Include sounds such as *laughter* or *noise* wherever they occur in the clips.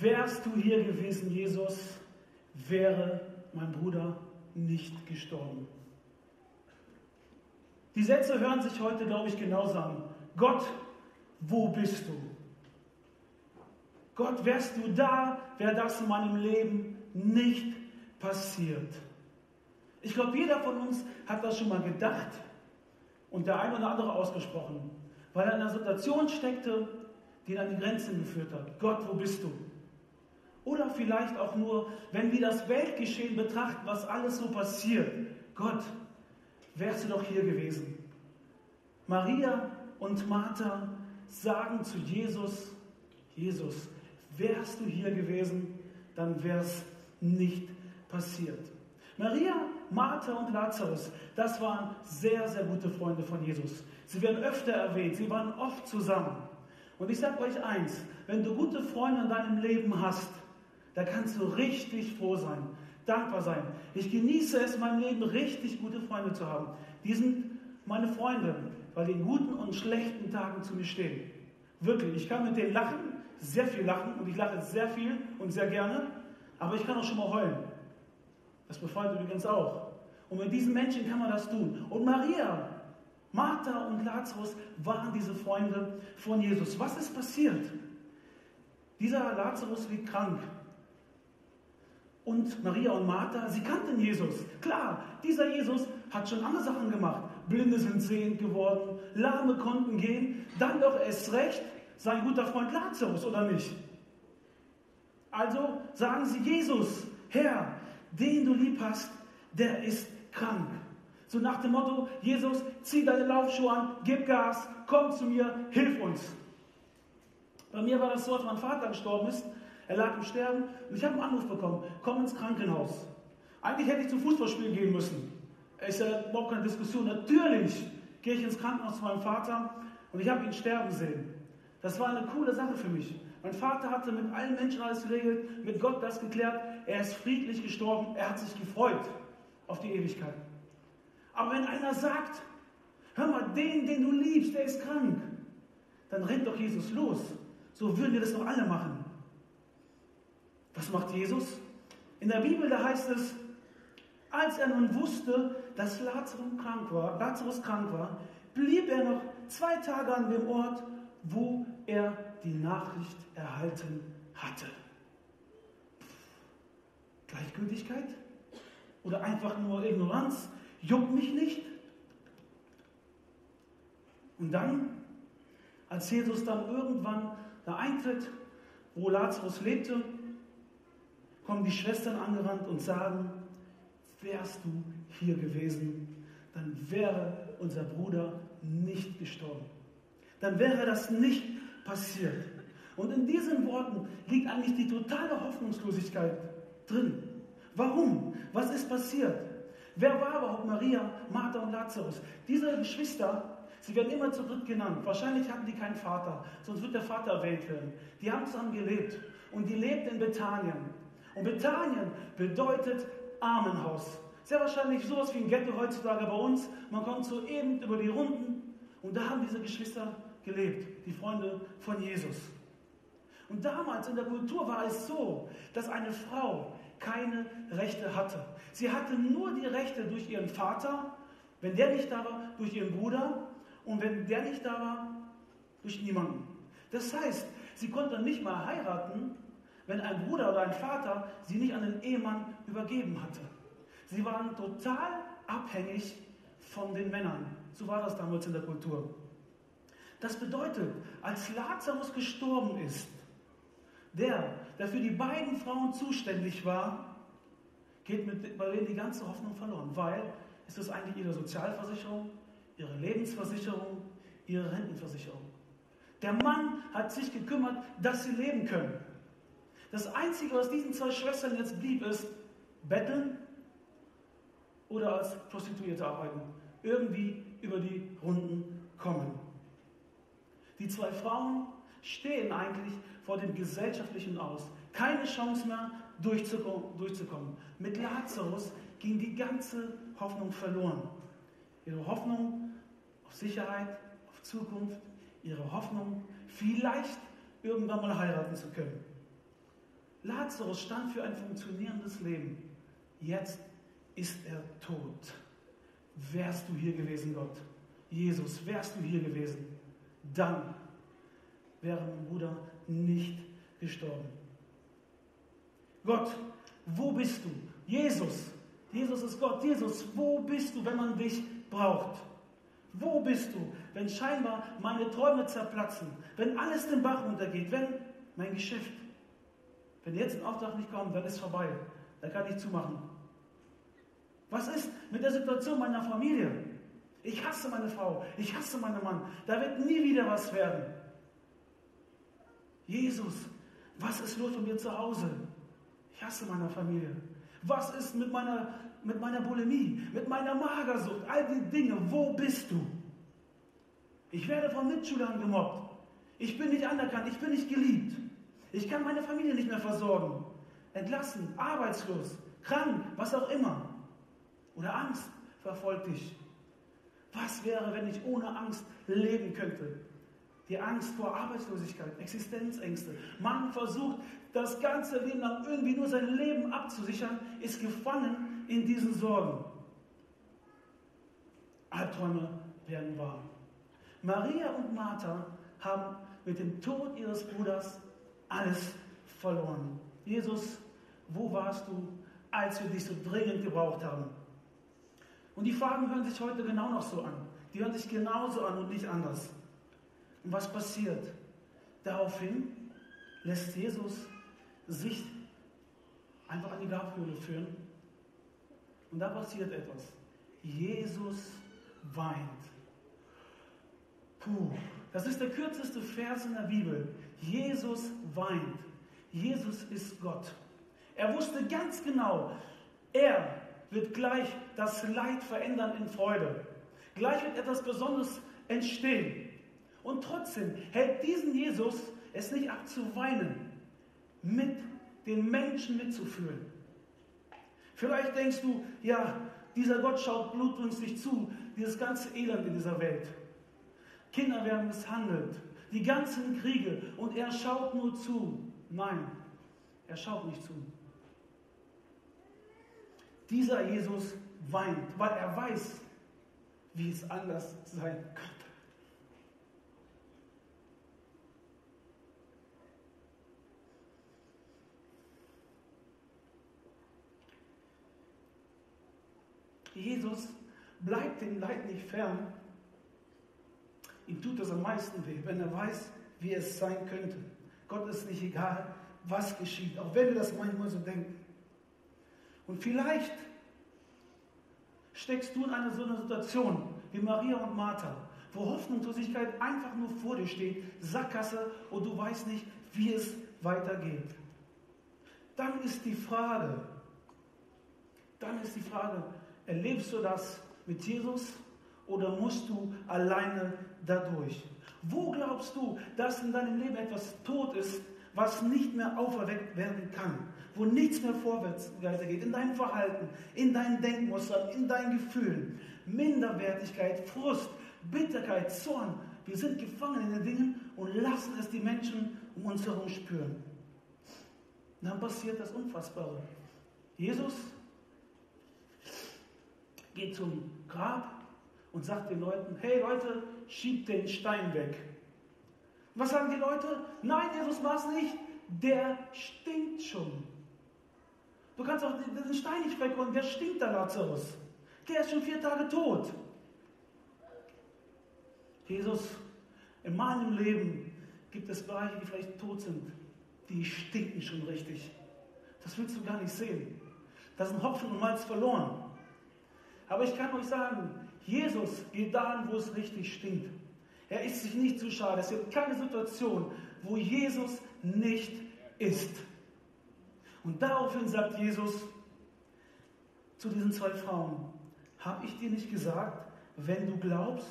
wärst du hier gewesen, Jesus, wäre mein Bruder nicht gestorben. Die Sätze hören sich heute, glaube ich, genauso an. Gott, wo bist du? Gott, wärst du da, wäre das in meinem Leben nicht passiert. Ich glaube, jeder von uns hat das schon mal gedacht und der eine oder andere ausgesprochen, weil er in einer Situation steckte, die ihn an die Grenzen geführt hat. Gott, wo bist du? Oder vielleicht auch nur, wenn wir das Weltgeschehen betrachten, was alles so passiert. Gott, wärst du doch hier gewesen. Maria und Martha sagen zu Jesus, Jesus, wärst du hier gewesen, dann wäre es nicht passiert. Maria, Martha und Lazarus, das waren sehr, sehr gute Freunde von Jesus. Sie werden öfter erwähnt, sie waren oft zusammen. Und ich sage euch eins, wenn du gute Freunde in deinem Leben hast, da kannst du richtig froh sein, dankbar sein. Ich genieße es, in meinem Leben richtig gute Freunde zu haben. Die sind meine Freunde, weil die in guten und schlechten Tagen zu mir stehen. Wirklich, ich kann mit denen lachen, sehr viel lachen und ich lache sehr viel und sehr gerne, aber ich kann auch schon mal heulen. Das befreit übrigens auch. Und mit diesen Menschen kann man das tun. Und Maria, Martha und Lazarus waren diese Freunde von Jesus. Was ist passiert? Dieser Lazarus liegt krank. Und Maria und Martha, sie kannten Jesus. Klar, dieser Jesus hat schon andere Sachen gemacht. Blinde sind sehend geworden, Lahme konnten gehen. Dann doch erst recht sein guter Freund Lazarus, oder nicht? Also sagen sie Jesus, Herr, den du lieb hast, der ist krank. So nach dem Motto, Jesus, zieh deine Laufschuhe an, gib Gas, komm zu mir, hilf uns. Bei mir war das so, als mein Vater gestorben ist, er lag im Sterben und ich habe einen Anruf bekommen, komm ins Krankenhaus. Eigentlich hätte ich zum Fußballspiel gehen müssen. Ist ja überhaupt keine Diskussion. Natürlich gehe ich ins Krankenhaus zu meinem Vater und ich habe ihn sterben sehen. Das war eine coole Sache für mich. Mein Vater hatte mit allen Menschen alles geregelt, mit Gott das geklärt. Er ist friedlich gestorben, er hat sich gefreut auf die Ewigkeit. Aber wenn einer sagt, hör mal, den, den du liebst, der ist krank, dann rennt doch Jesus los. So würden wir das doch alle machen. Was macht Jesus? In der Bibel, da heißt es, als er nun wusste, dass Lazarus krank war, Lazarus krank war, blieb er noch zwei Tage an dem Ort, wo er die Nachricht erhalten hatte. Gleichgültigkeit? Oder einfach nur Ignoranz? Juckt mich nicht? Und dann, als Jesus dann irgendwann da eintritt, wo Lazarus lebte, kommen die Schwestern angerannt und sagen, wärst du hier gewesen, dann wäre unser Bruder nicht gestorben. Dann wäre das nicht passiert. Und in diesen Worten liegt eigentlich die totale Hoffnungslosigkeit drin. Warum? Was ist passiert? Wer war überhaupt Maria, Martha und Lazarus? Diese Geschwister, sie werden immer zu dritt genannt. Wahrscheinlich hatten die keinen Vater, sonst wird der Vater erwähnt werden. Die haben zusammen gelebt und die lebten in Bethanien. Und Bethanien bedeutet Armenhaus. Sehr wahrscheinlich sowas wie ein Ghetto heutzutage bei uns. Man kommt so eben über die Runden und da haben diese Geschwister gelebt, die Freunde von Jesus. Und damals in der Kultur war es so, dass eine Frau keine Rechte hatte. Sie hatte nur die Rechte durch ihren Vater, wenn der nicht da war, durch ihren Bruder und wenn der nicht da war, durch niemanden. Das heißt, sie konnte nicht mal heiraten, wenn ein Bruder oder ein Vater sie nicht an den Ehemann übergeben hatte. Sie waren total abhängig von den Männern. So war das damals in der Kultur. Das bedeutet, als Lazarus gestorben ist, der, der für die beiden Frauen zuständig war, geht mit, bei denen die ganze Hoffnung verloren, weil es ist eigentlich ihre Sozialversicherung, ihre Lebensversicherung, ihre Rentenversicherung. Der Mann hat sich gekümmert, dass sie leben können. Das Einzige, was diesen zwei Schwestern jetzt blieb, ist betteln oder als Prostituierte arbeiten. Irgendwie über die Runden kommen. Die zwei Frauen stehen eigentlich vor dem Gesellschaftlichen aus. Keine Chance mehr durchzukommen. Mit Lazarus ging die ganze Hoffnung verloren. Ihre Hoffnung auf Sicherheit, auf Zukunft, ihre Hoffnung, vielleicht irgendwann mal heiraten zu können. Lazarus stand für ein funktionierendes Leben. Jetzt ist er tot. Wärst du hier gewesen, Gott, Jesus, wärst du hier gewesen, dann wäre mein Bruder nicht gestorben. Gott, wo bist du? Jesus, Jesus ist Gott. Jesus, wo bist du, wenn man dich braucht? Wo bist du, wenn scheinbar meine Träume zerplatzen, wenn alles den Bach runtergeht, wenn mein Geschäft, wenn jetzt ein Auftrag nicht kommt, dann ist vorbei, dann kann ich zumachen. Was ist mit der Situation meiner Familie? Ich hasse meine Frau, ich hasse meinen Mann, da wird nie wieder was werden. Jesus, was ist los mit mir zu Hause? Ich hasse meine Familie. Was ist mit meiner, mit meiner Bulimie, mit meiner Magersucht, all die Dinge? Wo bist du? Ich werde von Mitschülern gemobbt. Ich bin nicht anerkannt, ich bin nicht geliebt. Ich kann meine Familie nicht mehr versorgen. Entlassen, arbeitslos, krank, was auch immer. Oder Angst verfolgt dich. Was wäre, wenn ich ohne Angst leben könnte? Die Angst vor Arbeitslosigkeit, Existenzängste. Man versucht das ganze Leben lang irgendwie nur sein Leben abzusichern, ist gefangen in diesen Sorgen. Albträume werden wahr. Maria und Martha haben mit dem Tod ihres Bruders alles verloren. Jesus, wo warst du, als wir dich so dringend gebraucht haben? Und die Fragen hören sich heute genau noch so an. Die hören sich genauso an und nicht anders. Und was passiert? Daraufhin lässt Jesus sich einfach an die Grabhöhle führen. Und da passiert etwas. Jesus weint. Puh, das ist der kürzeste Vers in der Bibel. Jesus weint. Jesus ist Gott. Er wusste ganz genau, er wird gleich das Leid verändern in Freude. Gleich wird etwas Besonderes entstehen. Und trotzdem hält diesen Jesus es nicht ab zu weinen, mit den Menschen mitzufühlen. Vielleicht denkst du, ja, dieser Gott schaut blutrünstig zu, dieses ganze Elend in dieser Welt. Kinder werden misshandelt, die ganzen Kriege und er schaut nur zu. Nein, er schaut nicht zu. Dieser Jesus weint, weil er weiß, wie es anders sein könnte. Jesus bleibt dem Leid nicht fern. Ihm tut es am meisten weh, wenn er weiß, wie es sein könnte. Gott ist nicht egal, was geschieht, auch wenn wir das manchmal so denken. Und vielleicht steckst du in einer so einer Situation wie Maria und Martha, wo Hoffnungslosigkeit einfach nur vor dir steht, Sackgasse und du weißt nicht, wie es weitergeht. Dann ist die Frage, dann ist die Frage, Erlebst du das mit Jesus oder musst du alleine dadurch? Wo glaubst du, dass in deinem Leben etwas tot ist, was nicht mehr auferweckt werden kann? Wo nichts mehr vorwärts geht? In deinem Verhalten, in deinen Denkmustern, in deinen Gefühlen. Minderwertigkeit, Frust, Bitterkeit, Zorn. Wir sind gefangen in den Dingen und lassen es die Menschen um uns herum spüren. dann passiert das Unfassbare. Jesus geht zum Grab und sagt den Leuten, hey Leute, schiebt den Stein weg. Was sagen die Leute? Nein, Jesus war es nicht, der stinkt schon. Du kannst auch den Stein nicht wegholen, wer stinkt da Lazarus? Der ist schon vier Tage tot. Jesus, in meinem Leben gibt es Bereiche, die vielleicht tot sind, die stinken schon richtig. Das willst du gar nicht sehen. Da sind Hopfen und Malz verloren. Aber ich kann euch sagen, Jesus geht dahin, wo es richtig stinkt. Er ist sich nicht zu schade. Es gibt keine Situation, wo Jesus nicht ist. Und daraufhin sagt Jesus zu diesen zwei Frauen, habe ich dir nicht gesagt, wenn du glaubst,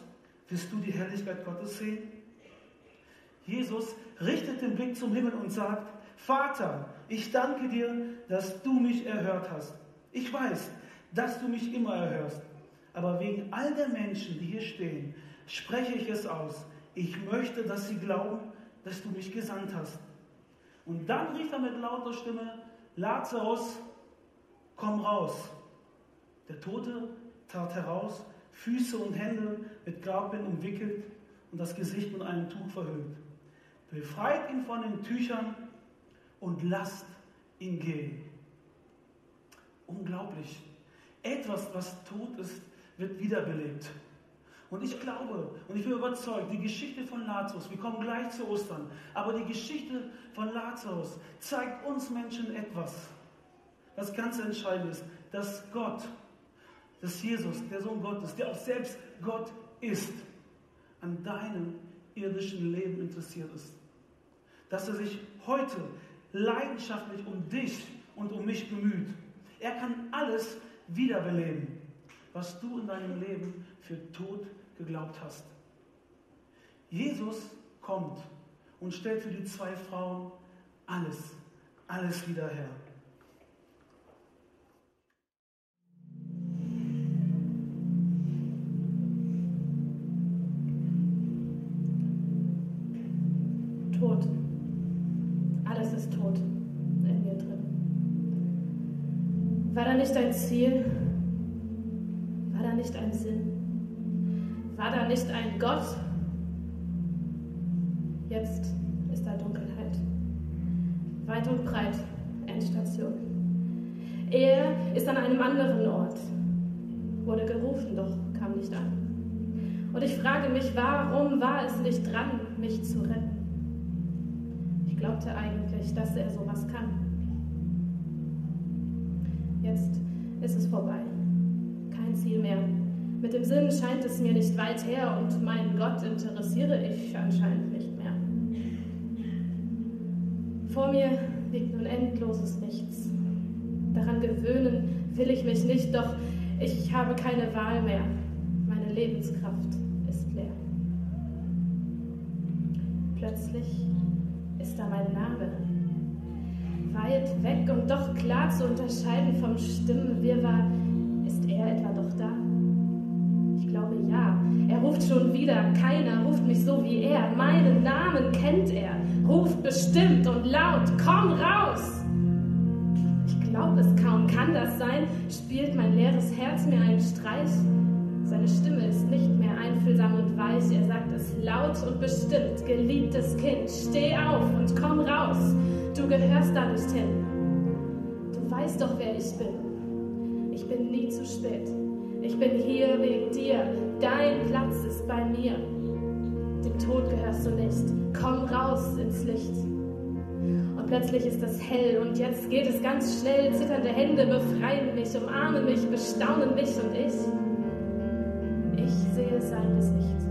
wirst du die Herrlichkeit Gottes sehen? Jesus richtet den Blick zum Himmel und sagt, Vater, ich danke dir, dass du mich erhört hast. Ich weiß, dass du mich immer erhörst. Aber wegen all der Menschen, die hier stehen, spreche ich es aus. Ich möchte, dass sie glauben, dass du mich gesandt hast. Und dann rief er mit lauter Stimme, Lazarus, komm raus. Der Tote trat heraus, Füße und Hände mit Grabbind umwickelt und das Gesicht mit einem Tuch verhüllt. Befreit ihn von den Tüchern und lasst ihn gehen. Unglaublich. Etwas, was tot ist, wird wiederbelebt. Und ich glaube und ich bin überzeugt, die Geschichte von Lazarus, wir kommen gleich zu Ostern, aber die Geschichte von Lazarus zeigt uns Menschen etwas, was ganz entscheidend ist, dass Gott, dass Jesus, der Sohn Gottes, der auch selbst Gott ist, an deinem irdischen Leben interessiert ist. Dass er sich heute leidenschaftlich um dich und um mich bemüht. Er kann alles wiederbeleben, was du in deinem Leben für tot geglaubt hast. Jesus kommt und stellt für die zwei Frauen alles, alles wieder her. Tod. Alles ist tot in mir drin. War da nicht ein Ziel? Nicht ein Sinn? War da nicht ein Gott? Jetzt ist da Dunkelheit. Weit und breit Endstation. Er ist an einem anderen Ort. Wurde gerufen, doch kam nicht an. Und ich frage mich, warum war es nicht dran, mich zu retten? Ich glaubte eigentlich, dass er sowas kann. Jetzt ist es vorbei. Kein Ziel mehr, mit dem Sinn scheint es mir nicht weit her und meinen Gott interessiere ich anscheinend nicht mehr. Vor mir liegt nun endloses Nichts. Daran gewöhnen will ich mich nicht, doch ich habe keine Wahl mehr. Meine Lebenskraft ist leer. Plötzlich ist da mein Name. Weit weg und doch klar zu unterscheiden vom Stimmenwirrwarr, Er ruft schon wieder, keiner ruft mich so wie er. Meinen Namen kennt er, ruft bestimmt und laut, komm raus! Ich glaube es kaum, kann das sein? Spielt mein leeres Herz mir einen Streich? Seine Stimme ist nicht mehr einfühlsam und weich, er sagt es laut und bestimmt, geliebtes Kind, steh auf und komm raus, du gehörst da nicht hin. Du weißt doch, wer ich bin. Ich bin nie zu spät. Ich bin hier wegen dir. Dein Platz ist bei mir. Dem Tod gehörst du nicht. Komm raus ins Licht. Und plötzlich ist es hell und jetzt geht es ganz schnell. Zitternde Hände befreien mich, umarmen mich, bestaunen mich und ich. Ich sehe sein Gesicht.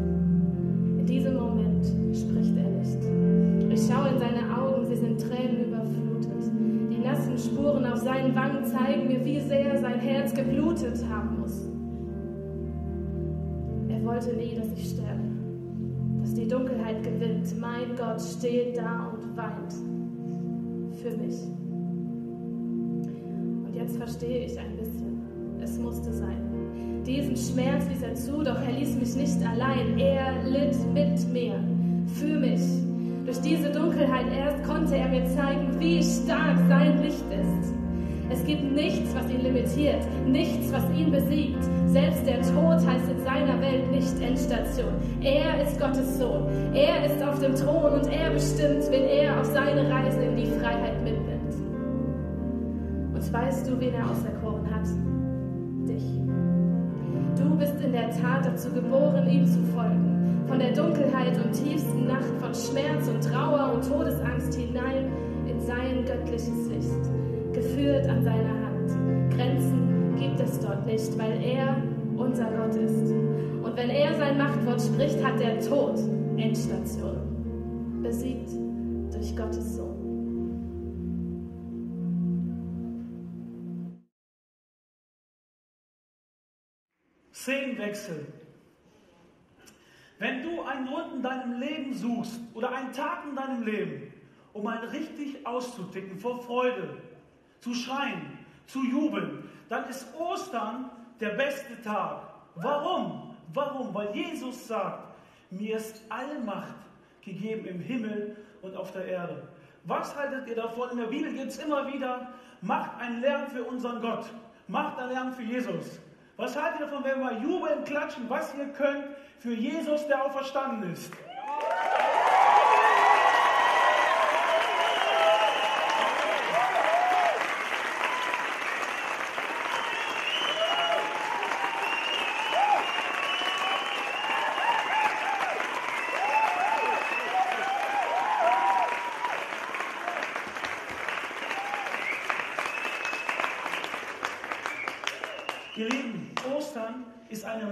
In diesem Moment spricht er nicht. Ich schaue in seine Augen, sie sind Tränen überflutet. Die nassen Spuren auf seinen Wangen zeigen mir, wie sehr sein Herz geblutet haben muss wollte nie, dass ich sterbe, dass die Dunkelheit gewinnt. Mein Gott steht da und weint für mich. Und jetzt verstehe ich ein bisschen. Es musste sein. Diesen Schmerz ließ er zu, doch er ließ mich nicht allein. Er litt mit mir, für mich. Durch diese Dunkelheit erst konnte er mir zeigen, wie stark sein Licht ist. Es gibt nichts, was ihn limitiert, nichts, was ihn besiegt. Selbst der Tod heißt in seiner Welt nicht Endstation. Er ist Gottes Sohn. Er ist auf dem Thron und er bestimmt, wen er auf seine Reise in die Freiheit mitnimmt. Und weißt du, wen er auserkoren hat? Dich. Du bist in der Tat dazu geboren, ihm zu folgen. Von der Dunkelheit und tiefsten Nacht, von Schmerz und Trauer und Todesangst hinein in sein göttliches Licht geführt an seiner Hand. Gibt es dort nicht, weil er unser Gott ist. Und wenn er sein Machtwort spricht, hat der Tod Endstation. Besiegt durch Gottes Sohn. Szenenwechsel. Wenn du einen Grund in deinem Leben suchst oder einen Tag in deinem Leben, um mal richtig auszuticken vor Freude, zu schreien, zu jubeln, dann ist Ostern der beste Tag. Warum? Warum? Weil Jesus sagt, mir ist Allmacht gegeben im Himmel und auf der Erde. Was haltet ihr davon? In der Bibel geht es immer wieder, macht einen Lärm für unseren Gott. Macht einen Lärm für Jesus. Was haltet ihr davon, wenn wir jubeln, klatschen, was ihr könnt für Jesus, der auferstanden ist? Ihr Lieben, Ostern ist eine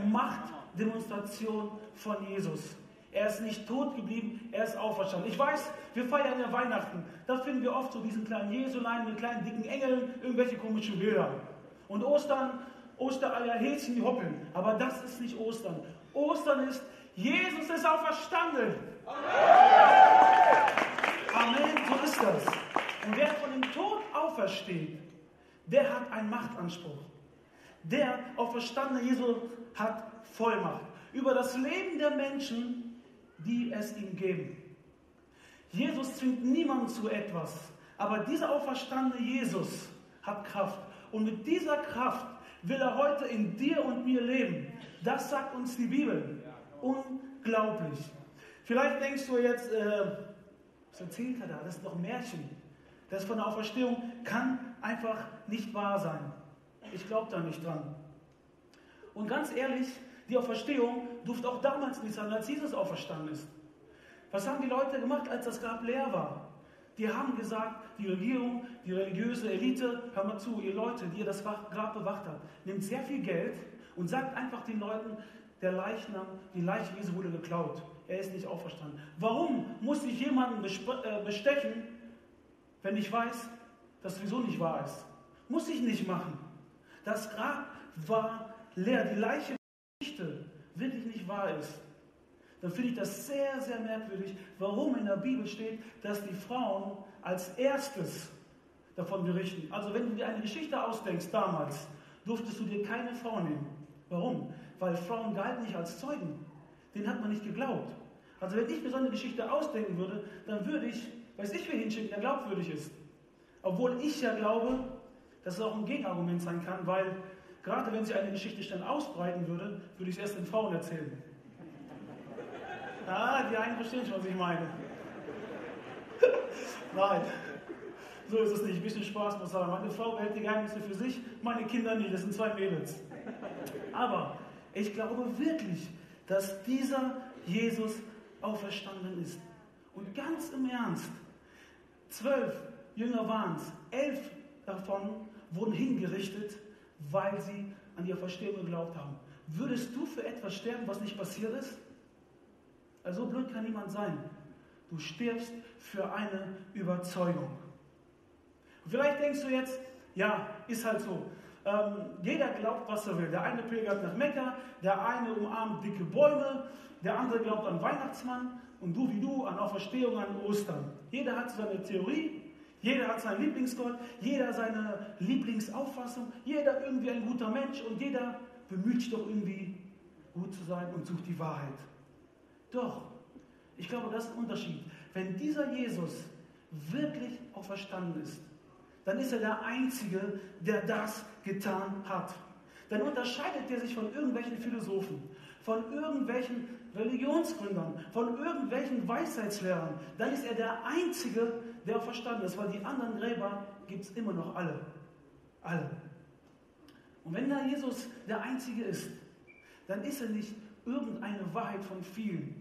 Machtdemonstration von Jesus. Er ist nicht tot geblieben, er ist auferstanden. Ich weiß, wir feiern ja Weihnachten. Da finden wir oft so diesen kleinen Jesulein mit kleinen dicken Engeln, irgendwelche komischen Bilder. Und Ostern, Ostereier, Häschen, die hoppeln. Aber das ist nicht Ostern. Ostern ist, Jesus ist auferstanden. Amen, so ist das. Und wer von dem Tod aufersteht, der hat einen Machtanspruch. Der auferstandene Jesus hat Vollmacht über das Leben der Menschen, die es ihm geben. Jesus zwingt niemanden zu etwas, aber dieser auferstandene Jesus hat Kraft. Und mit dieser Kraft will er heute in dir und mir leben. Das sagt uns die Bibel. Unglaublich. Vielleicht denkst du jetzt, äh, was erzählt er da? Das ist doch ein Märchen. Das von der Auferstehung kann einfach nicht wahr sein. Ich glaube da nicht dran. Und ganz ehrlich, die Auferstehung durfte auch damals nicht sein, als Jesus auferstanden ist. Was haben die Leute gemacht, als das Grab leer war? Die haben gesagt, die Regierung, die religiöse Elite, hör mal zu, ihr Leute, die ihr das Grab bewacht habt, nehmt sehr viel Geld und sagt einfach den Leuten, der Leichnam, die Leiche Jesu wurde geklaut. Er ist nicht auferstanden. Warum muss ich jemanden äh, bestechen, wenn ich weiß, dass sowieso nicht wahr ist? Muss ich nicht machen. Das Grab war leer. Die Leiche wirklich nicht wahr ist. Dann finde ich das sehr, sehr merkwürdig, warum in der Bibel steht, dass die Frauen als erstes davon berichten. Also wenn du dir eine Geschichte ausdenkst damals, durftest du dir keine Frau nehmen. Warum? Weil Frauen galten nicht als Zeugen. Den hat man nicht geglaubt. Also wenn ich mir so eine Geschichte ausdenken würde, dann würde ich, weiß ich, wer hinschicken, der glaubwürdig ist. Obwohl ich ja glaube, dass es auch ein Gegenargument sein kann, weil gerade wenn sie eine Geschichte schnell ausbreiten würde, würde ich es erst den Frauen erzählen. Ah, die einen verstehen schon, was ich meine. *laughs* Nein, so ist es nicht. Ein bisschen Spaß muss sein. Meine Frau behält die Geheimnisse für sich, meine Kinder nicht. Das sind zwei Mädels. Aber ich glaube wirklich, dass dieser Jesus auferstanden ist. Und ganz im Ernst, zwölf Jünger waren es, elf davon wurden hingerichtet, weil sie an die Auferstehung geglaubt haben. Würdest du für etwas sterben, was nicht passiert ist? Also so blöd kann niemand sein. Du stirbst für eine Überzeugung. vielleicht denkst du jetzt, ja, ist halt so. Ähm, jeder glaubt, was er will. Der eine pilgert nach Mekka, der eine umarmt dicke Bäume, der andere glaubt an Weihnachtsmann und du wie du an Auferstehung, an Ostern. Jeder hat seine Theorie jeder hat seinen Lieblingsgott, jeder seine Lieblingsauffassung, jeder irgendwie ein guter Mensch und jeder bemüht sich doch irgendwie gut zu sein und sucht die Wahrheit. Doch, ich glaube, das ist ein Unterschied. Wenn dieser Jesus wirklich auferstanden ist, dann ist er der Einzige, der das getan hat. Dann unterscheidet er sich von irgendwelchen Philosophen, von irgendwelchen Religionsgründern, von irgendwelchen Weisheitslehrern. Dann ist er der Einzige, der auch verstanden ist, weil die anderen Gräber gibt es immer noch alle. Alle. Und wenn da Jesus der Einzige ist, dann ist er nicht irgendeine Wahrheit von vielen,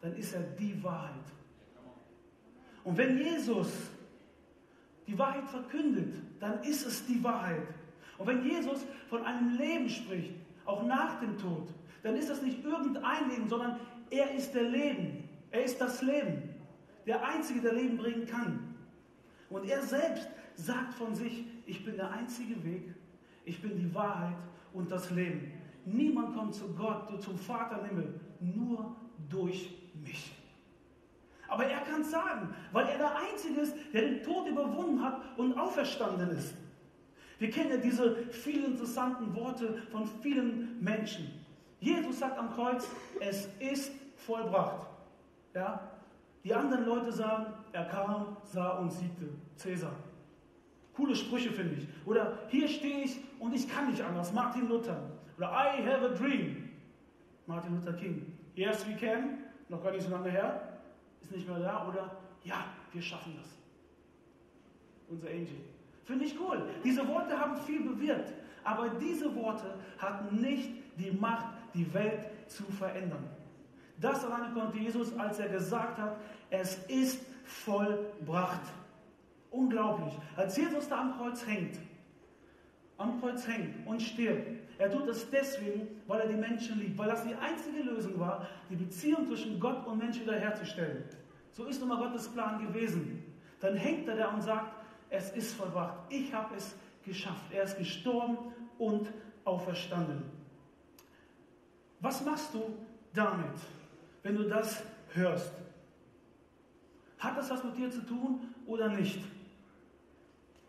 dann ist er die Wahrheit. Und wenn Jesus die Wahrheit verkündet, dann ist es die Wahrheit. Und wenn Jesus von einem Leben spricht, auch nach dem Tod, dann ist das nicht irgendein Leben, sondern er ist der Leben. Er ist das Leben der Einzige, der Leben bringen kann. Und er selbst sagt von sich, ich bin der einzige Weg, ich bin die Wahrheit und das Leben. Niemand kommt zu Gott, zum Vater im Himmel, nur durch mich. Aber er kann es sagen, weil er der Einzige ist, der den Tod überwunden hat und auferstanden ist. Wir kennen ja diese vielen interessanten Worte von vielen Menschen. Jesus sagt am Kreuz, es ist vollbracht. Ja? Die anderen Leute sagen, er kam, sah und siegte. Cäsar. Coole Sprüche finde ich. Oder hier stehe ich und ich kann nicht anders. Martin Luther. Oder I have a dream. Martin Luther King. Yes, we can. Noch gar nicht so lange her. Ist nicht mehr da. Oder ja, wir schaffen das. Unser Angel. Finde ich cool. Diese Worte haben viel bewirkt. Aber diese Worte hatten nicht die Macht, die Welt zu verändern. Das alleine konnte Jesus, als er gesagt hat, es ist vollbracht. Unglaublich. Als Jesus da am Kreuz hängt, am Kreuz hängt und stirbt, er tut das deswegen, weil er die Menschen liebt, weil das die einzige Lösung war, die Beziehung zwischen Gott und Mensch wiederherzustellen. So ist nun mal Gottes Plan gewesen. Dann hängt er da und sagt, es ist vollbracht. Ich habe es geschafft. Er ist gestorben und auferstanden. Was machst du damit, wenn du das hörst? Hat das was mit dir zu tun oder nicht?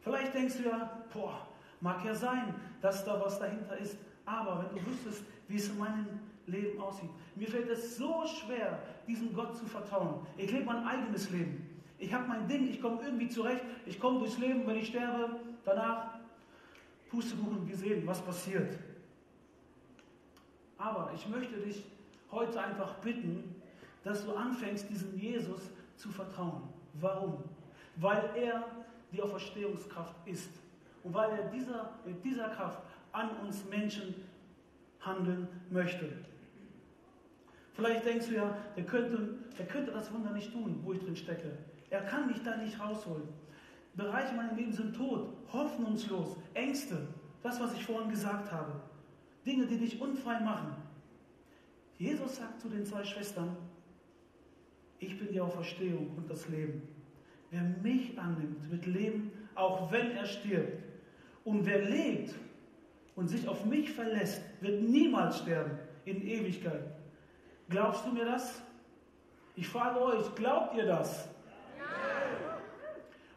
Vielleicht denkst du ja, boah, mag ja sein, dass da was dahinter ist, aber wenn du wüsstest, wie es in meinem Leben aussieht. Mir fällt es so schwer, diesem Gott zu vertrauen. Ich lebe mein eigenes Leben. Ich habe mein Ding, ich komme irgendwie zurecht, ich komme durchs Leben, wenn ich sterbe, danach Pustekuchen gesehen, was passiert. Aber ich möchte dich heute einfach bitten, dass du anfängst, diesem Jesus zu vertrauen. Warum? Weil er die Auferstehungskraft ist und weil er dieser, mit dieser Kraft an uns Menschen handeln möchte. Vielleicht denkst du ja, der könnte, der könnte das Wunder nicht tun, wo ich drin stecke. Er kann mich da nicht rausholen. Bereiche meines Lebens sind tot, hoffnungslos, Ängste, das, was ich vorhin gesagt habe. Dinge, die dich unfrei machen. Jesus sagt zu den zwei Schwestern, ich bin die Auferstehung und das Leben. Wer mich annimmt, wird leben, auch wenn er stirbt. Und wer lebt und sich auf mich verlässt, wird niemals sterben in Ewigkeit. Glaubst du mir das? Ich frage euch, glaubt ihr das?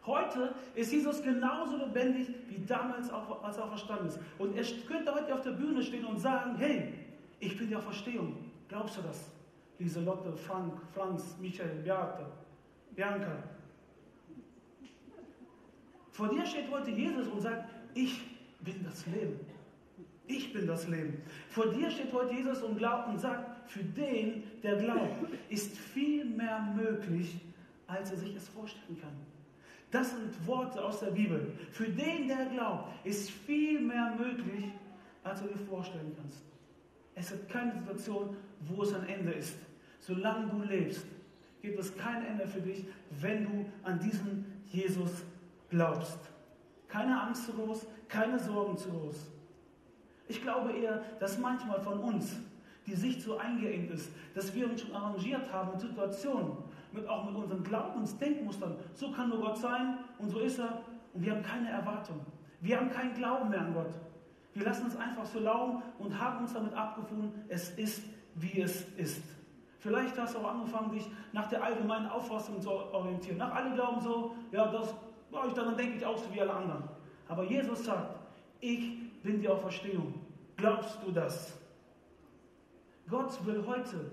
Heute ist Jesus genauso lebendig wie damals, als er verstanden ist. Und er könnte heute auf der Bühne stehen und sagen, hey, ich bin die Auferstehung. Glaubst du das? Lieselotte, Frank, Franz, Michael, Beate, Bianca. Vor dir steht heute Jesus und sagt, ich bin das Leben. Ich bin das Leben. Vor dir steht heute Jesus und glaubt und sagt, für den, der glaubt, ist viel mehr möglich, als er sich es vorstellen kann. Das sind Worte aus der Bibel. Für den, der glaubt, ist viel mehr möglich, als du dir vorstellen kannst. Es gibt keine Situation, wo es ein Ende ist. Solange du lebst, gibt es kein Ende für dich, wenn du an diesen Jesus glaubst. Keine Angst zu groß, keine Sorgen zu groß. Ich glaube eher, dass manchmal von uns die Sicht so eingeengt ist, dass wir uns schon arrangiert haben mit Situationen, mit, auch mit unseren Glaubensdenkmustern. So kann nur Gott sein und so ist er. Und wir haben keine Erwartung. Wir haben keinen Glauben mehr an Gott. Wir lassen es einfach so laufen und haben uns damit abgefunden, es ist, wie es ist. Vielleicht hast du auch angefangen, dich nach der allgemeinen Auffassung zu orientieren. Nach alle glauben so, ja, das glaube ich, dann denke ich auch so wie alle anderen. Aber Jesus sagt, ich bin die Auferstehung. Glaubst du das? Gott will heute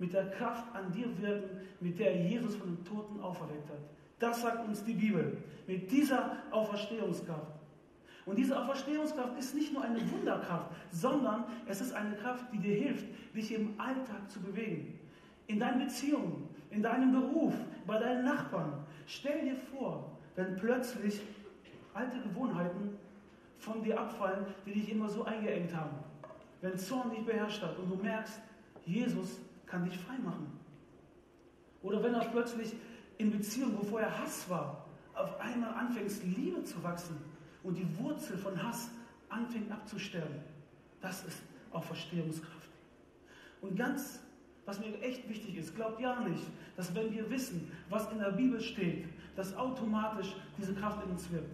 mit der Kraft an dir wirken, mit der Jesus von den Toten auferweckt hat. Das sagt uns die Bibel. Mit dieser Auferstehungskraft. Und diese Auferstehungskraft ist nicht nur eine Wunderkraft, sondern es ist eine Kraft, die dir hilft, dich im Alltag zu bewegen. In deinen Beziehungen, in deinem Beruf, bei deinen Nachbarn. Stell dir vor, wenn plötzlich alte Gewohnheiten von dir abfallen, die dich immer so eingeengt haben. Wenn Zorn dich beherrscht hat und du merkst, Jesus kann dich frei machen. Oder wenn auch plötzlich in Beziehungen, wo vorher Hass war, auf einmal anfängst, Liebe zu wachsen und die Wurzel von Hass anfängt abzusterben. Das ist auch Verstehungskraft. Und ganz, was mir echt wichtig ist, glaubt ja nicht, dass wenn wir wissen, was in der Bibel steht, dass automatisch diese Kraft in uns wirkt.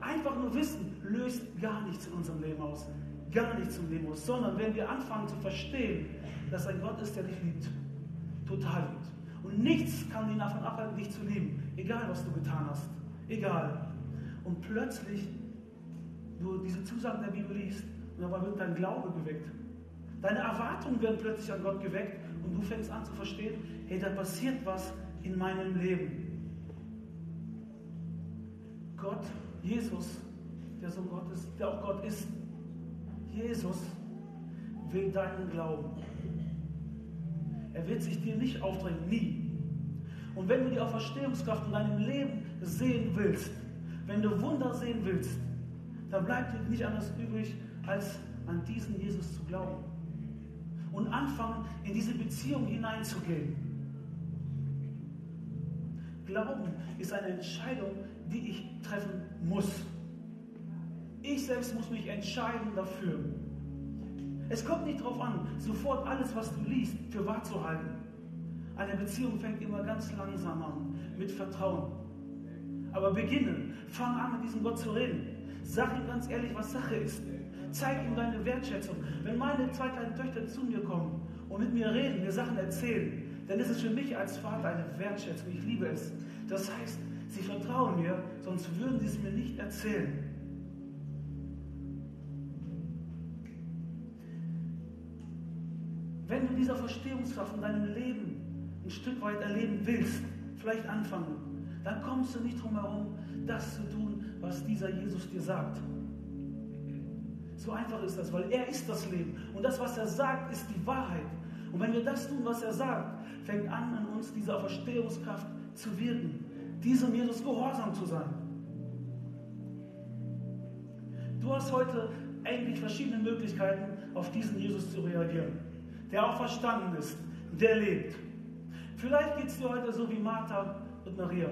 Einfach nur Wissen löst gar nichts in unserem Leben aus. Gar nichts im Leben aus. Sondern wenn wir anfangen zu verstehen, dass ein Gott ist, der dich liebt. Total liebt. Und nichts kann ihn davon abhalten, dich zu lieben. Egal, was du getan hast. Egal. Und plötzlich du diese Zusagen der Bibel liest und dabei wird dein Glaube geweckt. Deine Erwartungen werden plötzlich an Gott geweckt und du fängst an zu verstehen, hey, da passiert was in meinem Leben. Gott, Jesus, der so Gott ist, der auch Gott ist, Jesus will deinen Glauben. Er wird sich dir nicht aufdrängen, nie. Und wenn du die Auferstehungskraft in deinem Leben sehen willst, wenn du Wunder sehen willst, dann bleibt dir nicht anders übrig, als an diesen Jesus zu glauben. Und anfangen, in diese Beziehung hineinzugehen. Glauben ist eine Entscheidung, die ich treffen muss. Ich selbst muss mich entscheiden dafür. Es kommt nicht darauf an, sofort alles, was du liest, für wahr zu halten. Eine Beziehung fängt immer ganz langsam an, mit Vertrauen. Aber beginne, fang an, mit diesem Gott zu reden. Sag ihm ganz ehrlich, was Sache ist. Zeig ihm deine Wertschätzung. Wenn meine zwei kleinen Töchter zu mir kommen und mit mir reden, mir Sachen erzählen, dann ist es für mich als Vater eine Wertschätzung. Ich liebe es. Das heißt, sie vertrauen mir, sonst würden sie es mir nicht erzählen. Wenn du dieser Verstehungskraft in deinem Leben ein Stück weit erleben willst, vielleicht anfangen, dann kommst du nicht drum herum, das zu tun, was dieser Jesus dir sagt. So einfach ist das, weil er ist das Leben. Und das, was er sagt, ist die Wahrheit. Und wenn wir das tun, was er sagt, fängt an, in uns diese Verstehungskraft zu wirken, diesem Jesus gehorsam zu sein. Du hast heute eigentlich verschiedene Möglichkeiten, auf diesen Jesus zu reagieren, der auch verstanden ist, der lebt. Vielleicht geht es dir heute so wie Martha und Maria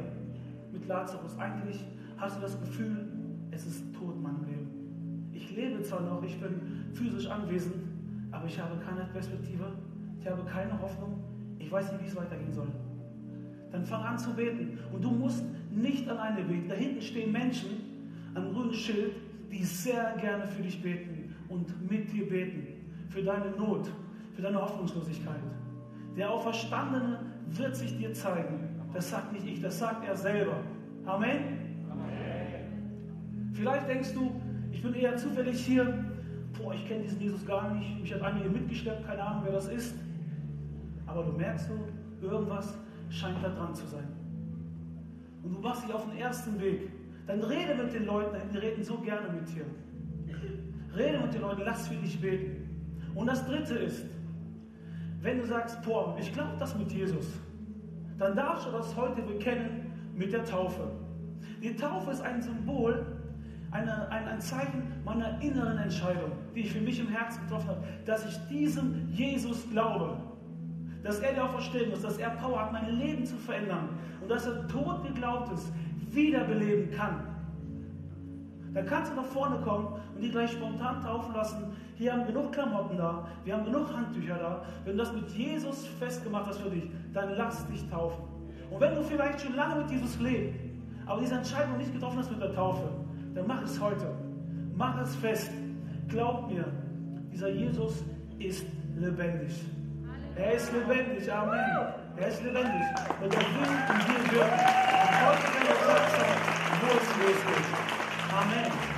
mit Lazarus. Eigentlich hast du das Gefühl, es ist tot in meinem Leben. Ich lebe zwar noch, ich bin physisch anwesend, aber ich habe keine Perspektive, ich habe keine Hoffnung, ich weiß nicht, wie es weitergehen soll. Dann fang an zu beten. Und du musst nicht alleine beten. Da hinten stehen Menschen am grünen Schild, die sehr gerne für dich beten und mit dir beten. Für deine Not, für deine Hoffnungslosigkeit. Der Auferstandene wird sich dir zeigen. Das sagt nicht ich, das sagt er selber. Amen? Amen. Vielleicht denkst du, ich bin eher zufällig hier. Boah, ich kenne diesen Jesus gar nicht. Mich hat einige mitgeschleppt, keine Ahnung, wer das ist. Aber du merkst so, irgendwas scheint da dran zu sein. Und du machst dich auf den ersten Weg. Dann rede mit den Leuten, die reden so gerne mit dir. Rede mit den Leuten, lass für dich beten. Und das dritte ist, wenn du sagst, boah, ich glaube das mit Jesus, dann darfst du das heute bekennen mit der Taufe. Die Taufe ist ein Symbol, eine, ein, ein Zeichen meiner inneren Entscheidung, die ich für mich im Herzen getroffen habe, dass ich diesem Jesus glaube. Dass er der Auferstehung ist, dass er Power hat, mein Leben zu verändern und dass er tot geglaubt ist, wiederbeleben kann. Dann kannst du nach vorne kommen und die gleich spontan taufen lassen. Hier haben genug Klamotten da, wir haben genug Handtücher da. Wenn du das mit Jesus festgemacht hast für dich, dann lass dich taufen. Und wenn du vielleicht schon lange mit Jesus lebst, aber diese Entscheidung nicht getroffen hast mit der Taufe, dann mach es heute. Mach es fest. Glaub mir, dieser Jesus ist lebendig. Er ist lebendig. Amen. Er ist lebendig. Und er will in dir wirken. Und heute kann er sagen, wo es losgeht. Amen.